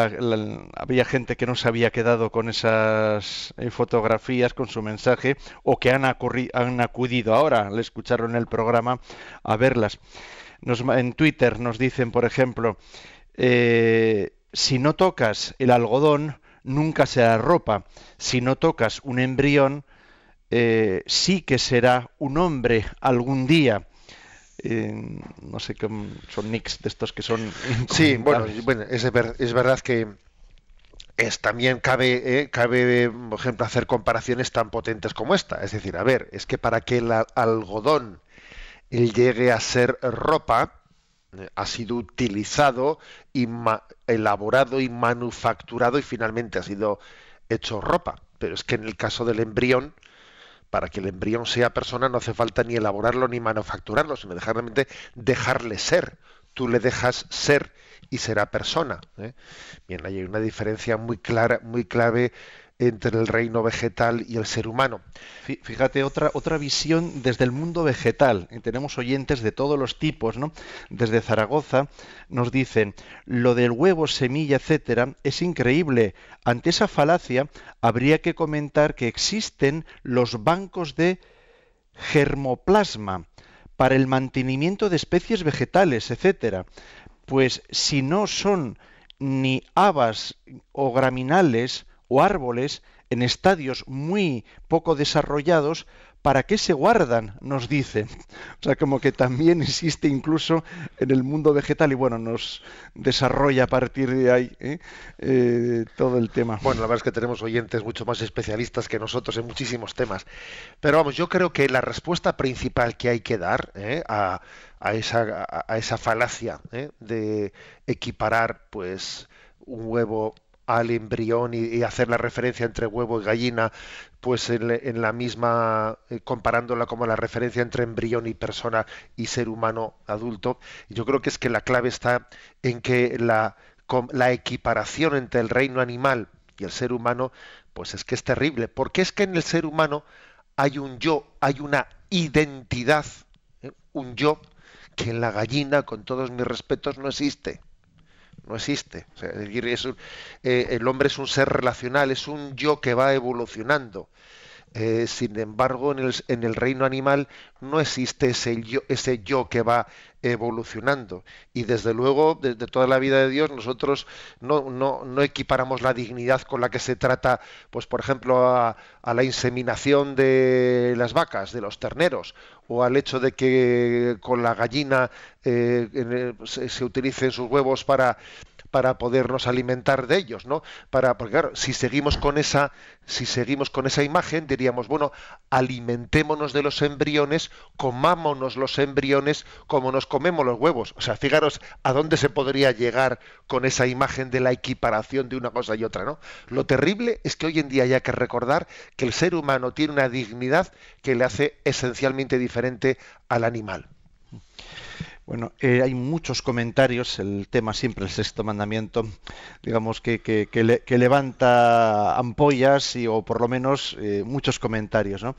había gente que no se había quedado con esas eh, fotografías, con su mensaje, o que han, han acudido ahora, le escucharon el programa, a verlas. en Twitter nos dicen, por ejemplo, eh, si no tocas el algodón, nunca será ropa. Si no tocas un embrión, eh, sí que será un hombre algún día. Eh, no sé qué son nicks de estos que son. Sí, bueno, bueno es, es, verdad que es, también cabe, eh, cabe, por ejemplo, hacer comparaciones tan potentes como esta. Es decir, a ver, es que para que el algodón llegue a ser ropa, ha sido utilizado, y elaborado y manufacturado y finalmente ha sido hecho ropa. Pero es que en el caso del embrión, para que el embrión sea persona no hace falta ni elaborarlo ni manufacturarlo, sino dejarle, dejarle ser. Tú le dejas ser y será persona. ¿eh? Bien, hay una diferencia muy clara, muy clave entre el reino vegetal y el ser humano. Fíjate, otra, otra visión desde el mundo vegetal. tenemos oyentes de todos los tipos, ¿no? Desde Zaragoza nos dicen, lo del huevo, semilla, etcétera, es increíble. Ante esa falacia habría que comentar que existen los bancos de germoplasma para el mantenimiento de especies vegetales, etcétera. Pues si no son ni habas o graminales, o árboles en estadios muy poco desarrollados, ¿para qué se guardan? Nos dicen. O sea, como que también existe incluso en el mundo vegetal y bueno, nos desarrolla a partir de ahí ¿eh? Eh, todo el tema. Bueno, la verdad es que tenemos oyentes mucho más especialistas que nosotros en muchísimos temas. Pero vamos, yo creo que la respuesta principal que hay que dar ¿eh? a, esa, a, esa, falacia de equiparar pues un huevo al embrión y, hacer la referencia entre huevo y gallina, pues en, la misma, eh, comparándola como la referencia entre embrión y persona y ser humano adulto. Yo creo que es que la clave está en que la, la equiparación entre el reino animal y el ser humano, pues es que es terrible, porque es que en el ser humano hay un yo, hay una identidad, ¿eh? un yo que en la gallina, con todos mis respetos, no existe no existe. Eh, el hombre es un ser relacional, es un yo que va evolucionando. Eh, sin embargo, en el, en el, reino animal no existe ese yo, ese yo que va evolucionando. Y desde luego, desde toda la vida de Dios, nosotros no, equiparamos la dignidad con la que se trata, pues por ejemplo, a, la inseminación de las vacas, de los terneros, o al hecho de que con la gallina eh, se, se utilicen sus huevos para para podernos alimentar de ellos, ¿no? Para, porque claro, si seguimos con esa, si seguimos con esa imagen, diríamos, bueno, alimentémonos de los embriones, comámonos los embriones como nos comemos los huevos. O sea, fijaros a dónde se podría llegar con esa imagen de la equiparación de una cosa y otra, ¿no? Lo terrible es que hoy en día hay que recordar que el ser humano tiene una dignidad que le hace esencialmente diferente al animal. Bueno, eh, hay muchos comentarios, el tema siempre el sexto mandamiento, digamos que, que, levanta ampollas y, o por lo menos eh, muchos comentarios, ¿no?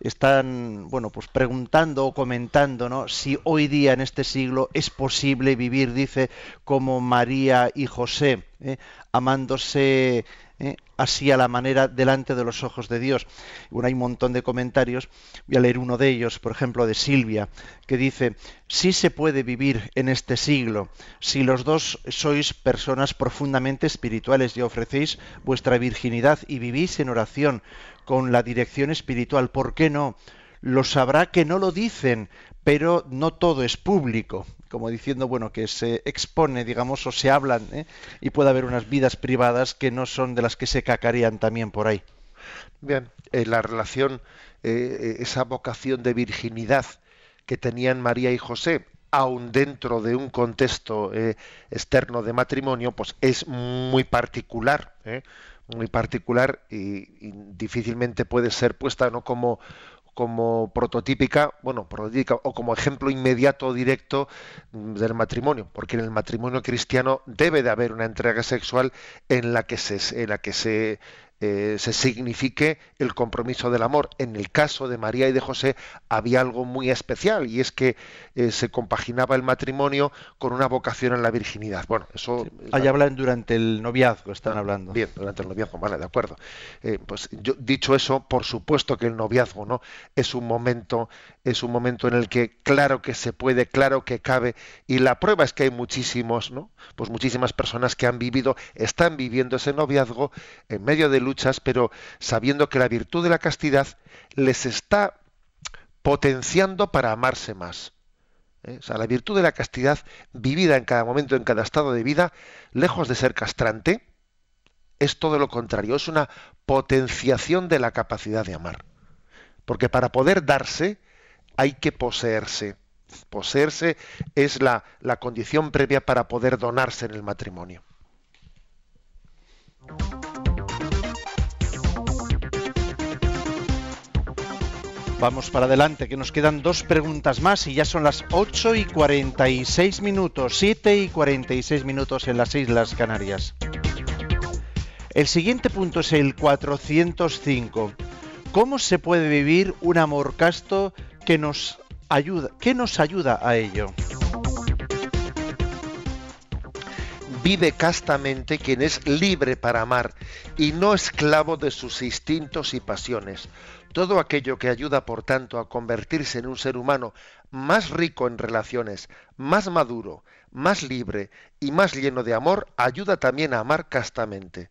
Están, bueno, pues preguntando o comentando, ¿no? Si hoy día en este siglo es posible vivir, dice, como María y José, ¿eh? amándose ¿eh? así a la manera delante de los ojos de Dios. Bueno, hay un montón de comentarios, voy a leer uno de ellos, por ejemplo, de Silvia, que dice, sí se puede vivir en este siglo, si los dos sois personas profundamente espirituales y ofrecéis vuestra virginidad y vivís en oración con la dirección espiritual, ¿por qué no? Lo sabrá que no lo dicen, pero no todo es público como diciendo, bueno, que se expone, digamos, o se hablan, ¿eh? y puede haber unas vidas privadas que no son de las que se cacarían también por ahí. Bien, eh, la relación, eh, esa vocación de virginidad que tenían María y José, aun dentro de un contexto externo de matrimonio, pues es muy particular, muy particular y, y, difícilmente puede ser puesta no como como prototípica, bueno, prototípica o como ejemplo inmediato directo del matrimonio, porque en el matrimonio cristiano debe de haber una entrega sexual en la que se, en la que se eh, se signifique el compromiso del amor. En el caso de María y de José había algo muy especial y es que eh, se compaginaba el matrimonio con una vocación en la virginidad. Bueno, eso... Ahí hablan durante el noviazgo, están ah, hablando. Bien, durante el noviazgo, vale, de acuerdo. Eh, pues yo, dicho eso, por supuesto que el noviazgo no es un momento es un momento en el que claro que se puede, claro que cabe y la prueba es que hay muchísimos, ¿no? Pues muchísimas personas que han vivido, están viviendo ese noviazgo en medio de luchas, pero sabiendo que la virtud de la castidad les está potenciando para amarse más. ¿eh? O sea, la virtud de la castidad vivida en cada momento, en cada estado de vida, lejos de ser castrante, es todo lo contrario, es una potenciación de la capacidad de amar. Porque para poder darse hay que poseerse. Poseerse es la, la condición previa para poder donarse en el matrimonio. Vamos para adelante, que nos quedan dos preguntas más y ya son las 8 y 46 minutos, 7 y 46 minutos en las Islas Canarias. El siguiente punto es el 405. ¿Cómo se puede vivir un amor casto que nos ayuda, que nos ayuda a ello? Vive castamente quien es libre para amar y no esclavo de sus instintos y pasiones todo aquello que ayuda, por tanto, a convertirse en un ser humano más rico en relaciones, más maduro, más libre y más lleno de amor, ayuda también a amar castamente.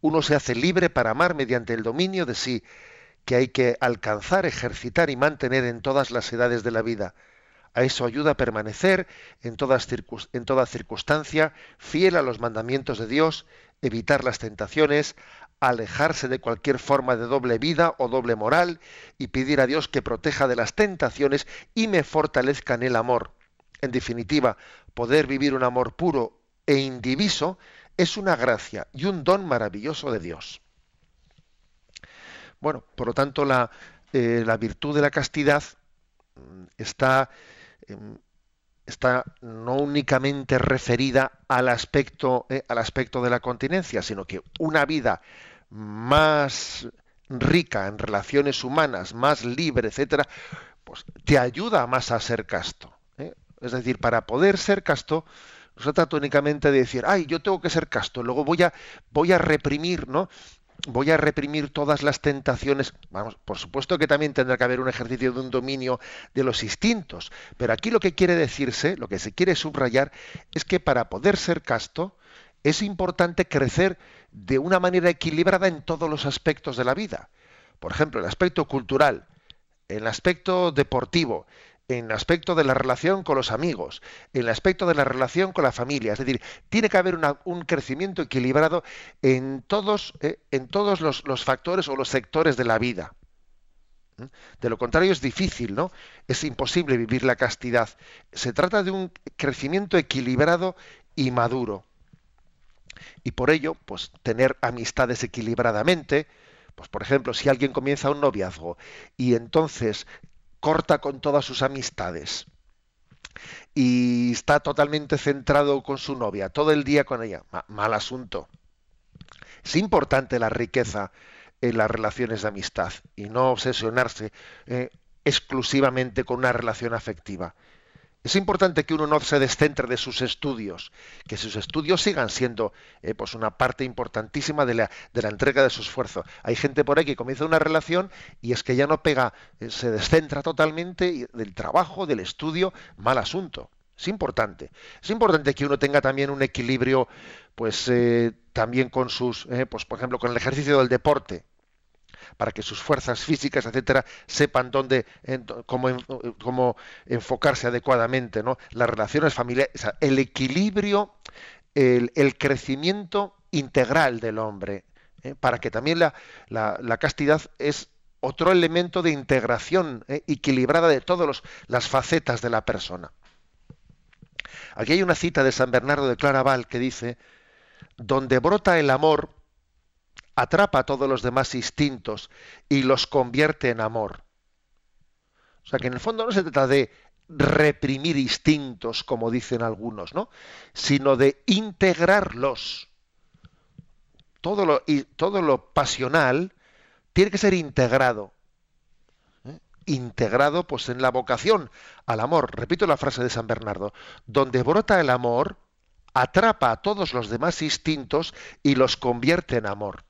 Uno se hace libre para amar mediante el dominio de sí, que hay que alcanzar, ejercitar y mantener en todas las edades de la vida. A eso ayuda a permanecer en, todas en toda circunstancia, fiel a los mandamientos de Dios, evitar las tentaciones, alejarse de cualquier forma de doble vida o doble moral y pedir a Dios que proteja de las tentaciones y me fortalezca en el amor. En definitiva, poder vivir un amor puro e indiviso es una gracia y un don maravilloso de Dios. Bueno, por lo tanto, la, eh, virtud de la castidad mm, está, em, está no únicamente referida al aspecto, eh, al aspecto de la continencia, sino que una vida más rica en relaciones humanas, más libre, etcétera, pues te ayuda más a ser casto. ¿eh? Es decir, para poder ser casto, no se trata únicamente de decir, ay, yo tengo que ser casto, luego voy a, voy a reprimir, ¿no? Voy a reprimir todas las tentaciones. Vamos, por supuesto que también tendrá que haber un ejercicio de un dominio de los instintos, pero aquí lo que quiere decirse, lo que se quiere subrayar, es que para poder ser casto, es importante crecer de una manera equilibrada en todos los aspectos de la vida. Por ejemplo, el aspecto cultural, el aspecto deportivo, el aspecto de la relación con los amigos, el aspecto de la relación con la familia. Es decir, tiene que haber un crecimiento equilibrado en todos, eh, en todos los, los, factores o los sectores de la vida. ¿Mm? De lo contrario es difícil, ¿no? Es imposible vivir la castidad. Se trata de un crecimiento equilibrado y maduro y por ello, pues tener amistades equilibradamente, pues por ejemplo, si alguien comienza un noviazgo y entonces corta con todas sus amistades y está totalmente centrado con su novia, todo el día con ella, mal asunto. Es importante la riqueza en las relaciones de amistad y no obsesionarse eh, exclusivamente con una relación afectiva. Es importante que uno no se descentre de sus estudios, que sus estudios sigan siendo eh, pues una parte importantísima de la, entrega de su esfuerzo. Hay gente por ahí que comienza una relación y es que ya no pega, eh, se descentra totalmente del trabajo, del estudio, mal asunto. Es importante. Es importante que uno tenga también un equilibrio, pues eh, también con sus, pues por ejemplo, con el ejercicio del deporte para que sus fuerzas físicas, etcétera, sepan dónde, cómo, enfocarse adecuadamente, ¿no? Las relaciones familiares, el equilibrio, el, crecimiento integral del hombre, ¿eh? para que también la, castidad es otro elemento de integración ¿eh? equilibrada de todas las facetas de la persona. Aquí hay una cita de San Bernardo de Claraval que dice, donde brota el amor, atrapa todos los demás instintos y los convierte en amor. O sea que en el fondo no se trata de reprimir instintos, como dicen algunos, ¿no? sino de integrarlos. todo lo, y todo lo pasional tiene que ser integrado. ¿eh? Integrado pues en la vocación al amor. Repito la frase de San Bernardo. Donde brota el amor, atrapa a todos los demás instintos y los convierte en amor.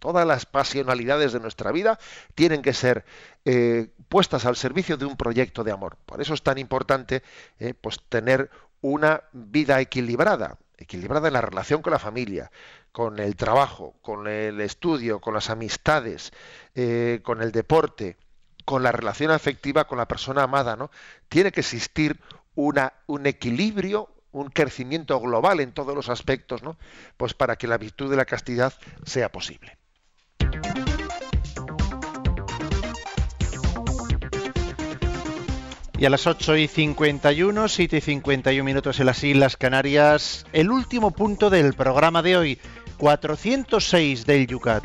Todas las pasionalidades de nuestra vida tienen que ser eh, puestas al servicio de un proyecto de amor. Por eso es tan importante eh, pues tener una vida equilibrada, equilibrada en la relación con la familia, con el trabajo, con el estudio, con las amistades, eh, con el deporte, con la relación afectiva con la persona amada, ¿no? Tiene que existir un equilibrio, un crecimiento global en todos los aspectos, ¿no? Pues para que la virtud de la castidad sea posible. Y a las 8 y 51, 7 y 51 minutos en las Islas Canarias, el último punto del programa de hoy, 406 del Yucat.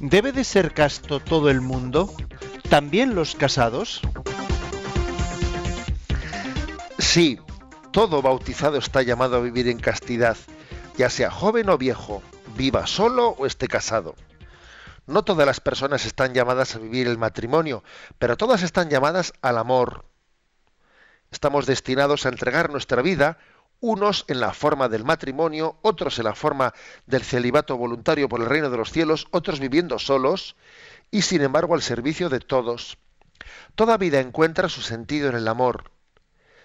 ¿Debe de ser casto todo el mundo? ¿También los casados? Sí, todo bautizado está llamado a vivir en castidad, ya sea joven o viejo, viva solo o esté casado. No todas las personas están llamadas a vivir el matrimonio, pero todas están llamadas al amor. Estamos destinados a entregar nuestra vida, unos en la forma del matrimonio, otros en la forma del celibato voluntario por el reino de los cielos, otros viviendo solos, y sin embargo al servicio de todos. Toda vida encuentra su sentido en el amor.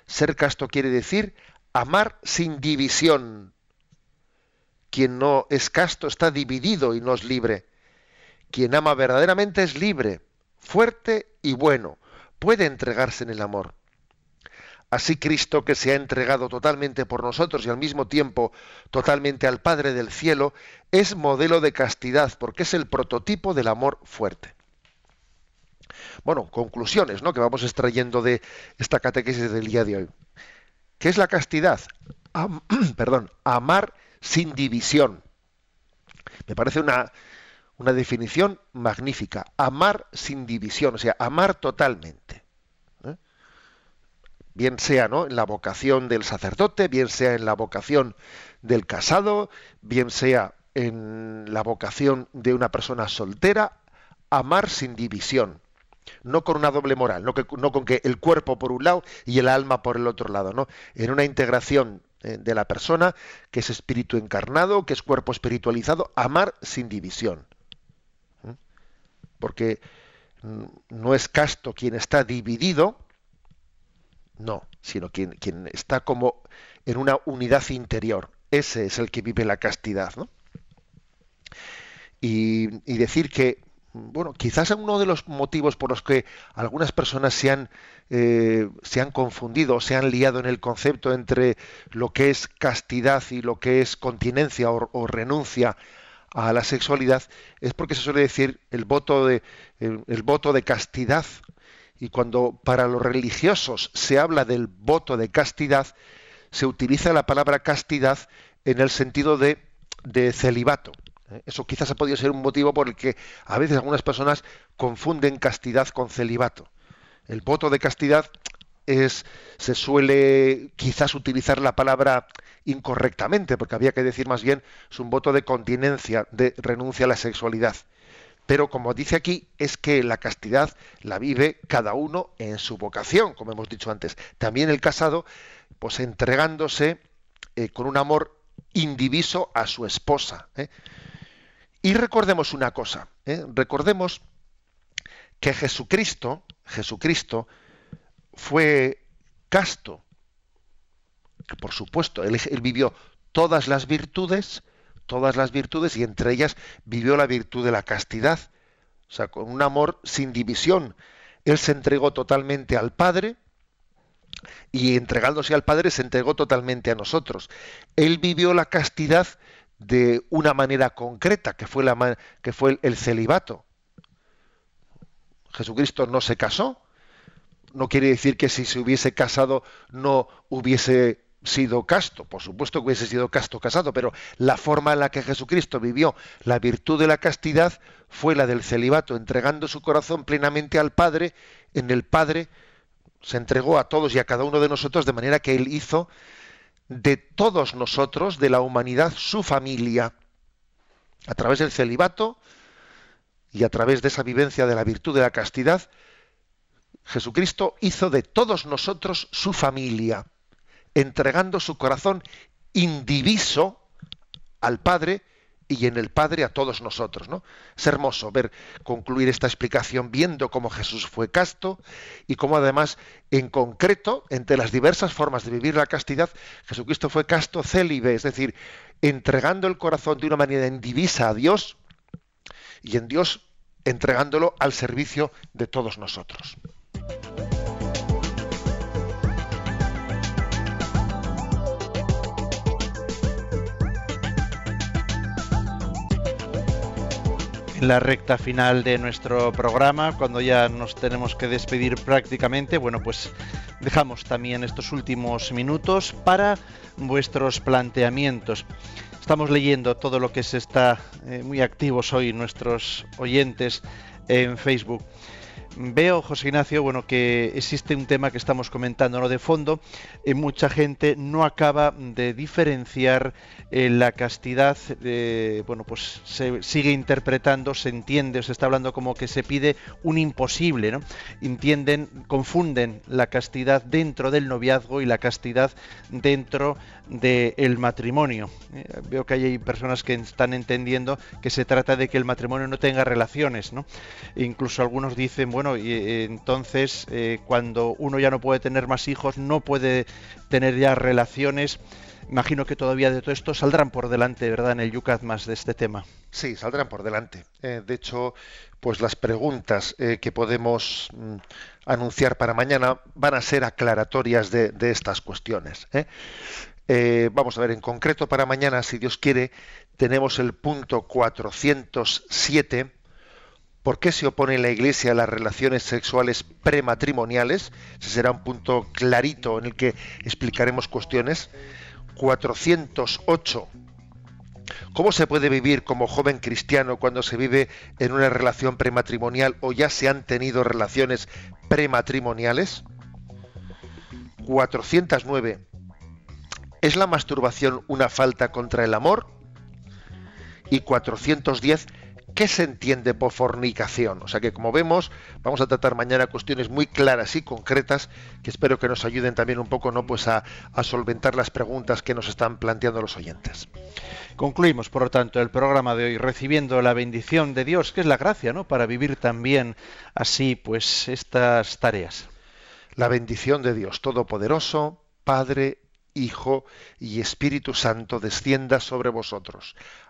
Ser casto quiere decir amar sin división. Quien no es casto está dividido y no es libre. Quien ama verdaderamente es libre, fuerte y bueno, puede entregarse en el amor. Así Cristo, que se ha entregado totalmente por nosotros y al mismo tiempo totalmente al Padre del cielo, es modelo de castidad, porque es el prototipo del amor fuerte. Bueno, conclusiones ¿no? que vamos extrayendo de esta catequesis del día de hoy. ¿Qué es la castidad? perdón, amar sin división. Me parece una, una definición magnífica. Amar sin división, o sea, amar totalmente. ¿eh? Bien sea ¿no? en la vocación del sacerdote, bien sea en la vocación del casado, bien sea en la vocación de una persona soltera, amar sin división. No con una doble moral, no, no con que el cuerpo por un lado y el alma por el otro lado, ¿no? En una integración eh, de la persona que es espíritu encarnado, que es cuerpo espiritualizado, amar sin división porque no es casto quien está dividido, no, sino quien, está como en una unidad interior. Ese es el que vive la castidad, ¿no? Y, decir que, bueno, quizás uno de los motivos por los que algunas personas se han, eh, se han confundido, se han liado en el concepto entre lo que es castidad y lo que es continencia o renuncia a la sexualidad es porque se suele decir el voto de, el, voto de castidad. Y cuando para los religiosos se habla del voto de castidad, se utiliza la palabra castidad en el sentido de, de celibato. ¿eh? Eso quizás ha podido ser un motivo por el que a veces algunas personas confunden castidad con celibato. El voto de castidad se suele quizás utilizar la palabra incorrectamente, porque había que decir más bien es un voto de continencia, de renuncia a la sexualidad. Pero como dice aquí, es que la castidad la vive cada uno en su vocación, como hemos dicho antes. También el casado, pues entregándose eh, con un amor indiviso a su esposa. ¿eh? Y recordemos una cosa, ¿eh? recordemos que Jesucristo, Jesucristo fue casto, por supuesto, él, vivió todas las virtudes, todas las virtudes, y entre ellas vivió la virtud de la castidad, o sea, con un amor sin división. Él se entregó totalmente al Padre, y entregándose al Padre se entregó totalmente a nosotros. Él vivió la castidad de una manera concreta, que fue, la, que fue el celibato. Jesucristo no se casó, no quiere decir que si se hubiese casado no hubiese sido casto, por supuesto que hubiese sido casto casado, pero la forma en la que Jesucristo vivió la virtud de la castidad fue la del celibato, entregando su corazón plenamente al Padre, en el Padre se entregó a todos y a cada uno de nosotros de manera que Él hizo de todos nosotros, de la humanidad, su familia. A través del celibato y a través de esa vivencia de la virtud de la castidad, Jesucristo hizo de todos nosotros su familia, entregando su corazón indiviso al Padre y en el Padre a todos nosotros. ¿no? Es hermoso ver concluir esta explicación viendo cómo Jesús fue casto y cómo además en concreto, entre las diversas formas de vivir la castidad, Jesucristo fue casto célibe, es decir, entregando el corazón de una manera indivisa a Dios y en Dios entregándolo al servicio de todos nosotros. En la recta final de nuestro programa, cuando ya nos tenemos que despedir prácticamente, bueno, pues dejamos también estos últimos minutos para vuestros planteamientos. Estamos leyendo todo lo que se está eh, muy activos hoy nuestros oyentes en Facebook. Veo, José Ignacio, bueno, que existe un tema que estamos comentando ¿no? de fondo. Eh, mucha gente no acaba de diferenciar eh, la castidad. Eh, bueno, pues se sigue interpretando, se entiende, se está hablando como que se pide un imposible, ¿no? Entienden, confunden la castidad dentro del noviazgo y la castidad dentro del matrimonio. veo que hay personas que están entendiendo que se trata de que el matrimonio no tenga relaciones, ¿no? E incluso algunos dicen, bueno, y eh, entonces eh, cuando uno ya no puede tener más hijos, no puede tener ya relaciones. Imagino que todavía de todo esto saldrán por delante, ¿verdad? En el Yucat más de este tema. Sí, saldrán por delante. Eh, de hecho, pues las preguntas que podemos mm, anunciar para mañana van a ser aclaratorias de, de estas cuestiones. vamos a ver, en concreto para mañana, si Dios quiere, tenemos el punto 407 ¿Por qué se opone la Iglesia a las relaciones sexuales prematrimoniales? Ese será un punto clarito en el que explicaremos cuestiones. 408. ¿Cómo se puede vivir como joven cristiano cuando se vive en una relación prematrimonial o ya se han tenido relaciones prematrimoniales? 409. ¿Es la masturbación una falta contra el amor? Y 410. ¿Qué se entiende por fornicación? O sea que como vemos, vamos a tratar mañana cuestiones muy claras y concretas que espero que nos ayuden también un poco ¿no? pues a, a solventar las preguntas que nos están planteando los oyentes. Concluimos, por lo tanto, el programa de hoy recibiendo la bendición de Dios, que es la gracia, ¿no? Para vivir también así, pues, estas tareas. La bendición de Dios Todopoderoso, Padre, Hijo y Espíritu Santo descienda sobre vosotros.